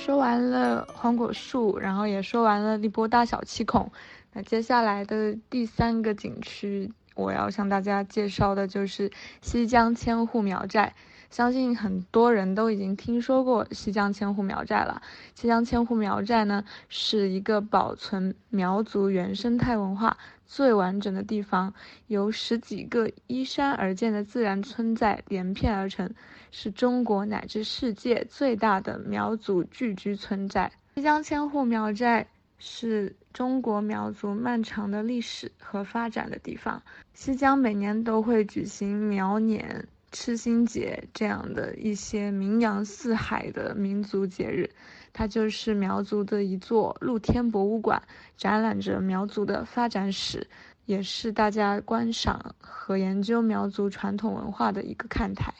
说完了黄果树，然后也说完了荔波大小七孔，那接下来的第三个景区，我要向大家介绍的就是西江千户苗寨。相信很多人都已经听说过西江千户苗寨了。西江千户苗寨呢，是一个保存苗族原生态文化最完整的地方，由十几个依山而建的自然村寨连片而成，是中国乃至世界最大的苗族聚居村寨。西江千户苗寨是中国苗族漫长的历史和发展的地方。西江每年都会举行苗年。赤心节这样的一些名扬四海的民族节日，它就是苗族的一座露天博物馆，展览着苗族的发展史，也是大家观赏和研究苗族传统文化的一个看台。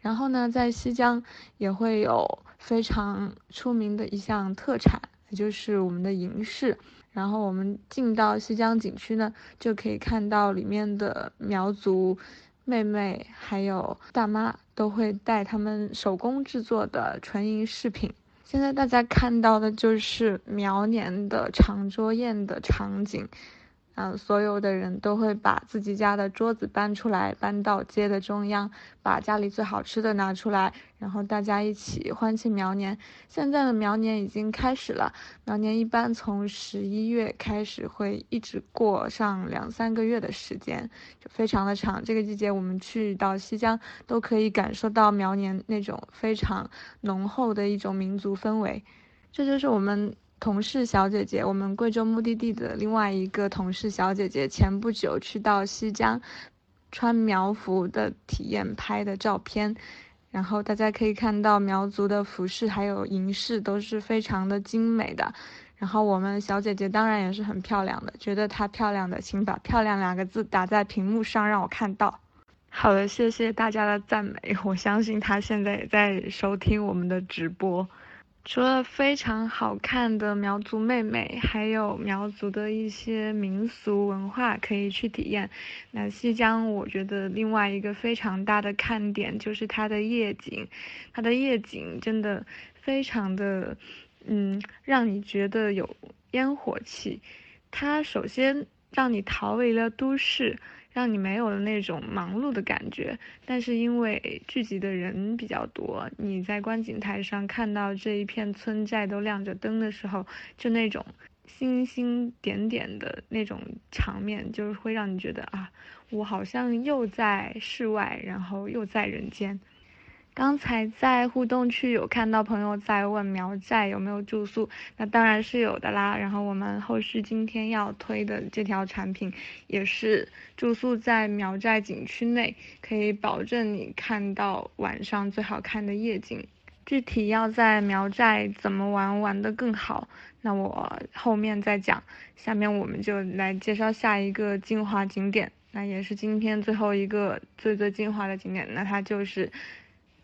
然后呢，在西江也会有非常出名的一项特产，也就是我们的银饰。然后我们进到西江景区呢，就可以看到里面的苗族。妹妹还有大妈都会带他们手工制作的纯银饰品。现在大家看到的就是苗年的长桌宴的场景。嗯，所有的人都会把自己家的桌子搬出来，搬到街的中央，把家里最好吃的拿出来，然后大家一起欢庆苗年。现在的苗年已经开始了，苗年一般从十一月开始，会一直过上两三个月的时间，就非常的长。这个季节我们去到西江，都可以感受到苗年那种非常浓厚的一种民族氛围。这就是我们。同事小姐姐，我们贵州目的地的另外一个同事小姐姐，前不久去到西江，穿苗服的体验拍的照片，然后大家可以看到苗族的服饰还有银饰都是非常的精美的，然后我们小姐姐当然也是很漂亮的，觉得她漂亮的，请把“漂亮”两个字打在屏幕上让我看到。好的，谢谢大家的赞美，我相信她现在也在收听我们的直播。除了非常好看的苗族妹妹，还有苗族的一些民俗文化可以去体验。那西江，我觉得另外一个非常大的看点就是它的夜景，它的夜景真的非常的，嗯，让你觉得有烟火气。它首先让你逃离了都市。让你没有了那种忙碌的感觉，但是因为聚集的人比较多，你在观景台上看到这一片村寨都亮着灯的时候，就那种星星点点的那种场面，就是会让你觉得啊，我好像又在室外，然后又在人间。刚才在互动区有看到朋友在问苗寨有没有住宿，那当然是有的啦。然后我们后续今天要推的这条产品也是住宿在苗寨景区内，可以保证你看到晚上最好看的夜景。具体要在苗寨怎么玩玩得更好，那我后面再讲。下面我们就来介绍下一个精华景点，那也是今天最后一个最最精华的景点，那它就是。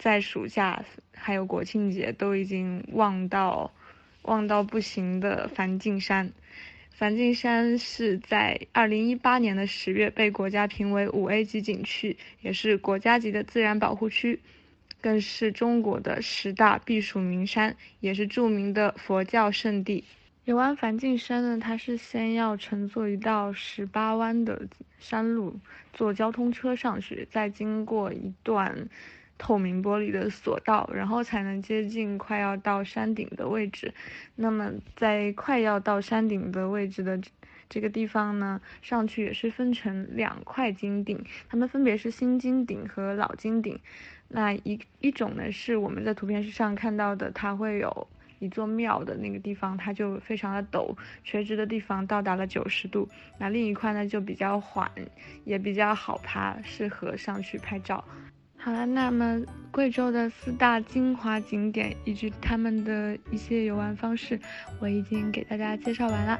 在暑假还有国庆节都已经旺到旺到不行的梵净山，梵净山是在二零一八年的十月被国家评为五 A 级景区，也是国家级的自然保护区，更是中国的十大避暑名山，也是著名的佛教圣地。游玩梵净山呢，它是先要乘坐一道十八弯的山路，坐交通车上去，再经过一段。透明玻璃的索道，然后才能接近快要到山顶的位置。那么在快要到山顶的位置的这个地方呢，上去也是分成两块金顶，它们分别是新金顶和老金顶。那一一种呢是我们在图片上看到的，它会有一座庙的那个地方，它就非常的陡，垂直的地方到达了九十度。那另一块呢就比较缓，也比较好爬，适合上去拍照。好了，那么贵州的四大精华景点以及他们的一些游玩方式，我已经给大家介绍完了。